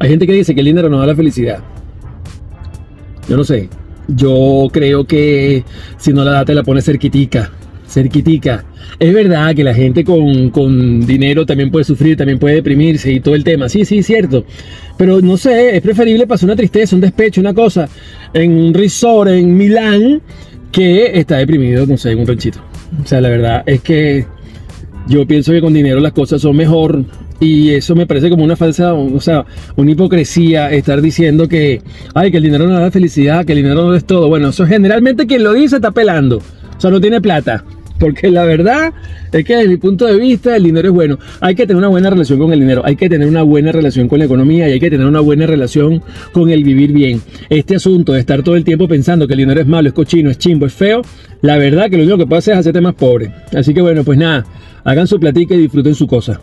Hay gente que dice que el dinero no da la felicidad. Yo no sé. Yo creo que si no la da, te la pone cerquitica. Cerquitica. Es verdad que la gente con, con, dinero también puede sufrir, también puede deprimirse y todo el tema. Sí, sí, cierto. Pero no sé, es preferible pasar una tristeza, un despecho, una cosa en un resort en Milán que está deprimido, no sé, en un ranchito. O sea, la verdad es que yo pienso que con dinero las cosas son mejor y eso me parece como una falsa, o sea, una hipocresía estar diciendo que, ay, que el dinero no da felicidad, que el dinero no es todo. Bueno, eso generalmente quien lo dice está pelando, o sea, no tiene plata. Porque la verdad es que desde mi punto de vista el dinero es bueno. Hay que tener una buena relación con el dinero, hay que tener una buena relación con la economía y hay que tener una buena relación con el vivir bien. Este asunto de estar todo el tiempo pensando que el dinero es malo, es cochino, es chimbo, es feo, la verdad que lo único que puede hacer es hacerte más pobre. Así que bueno, pues nada, hagan su platica y disfruten su cosa.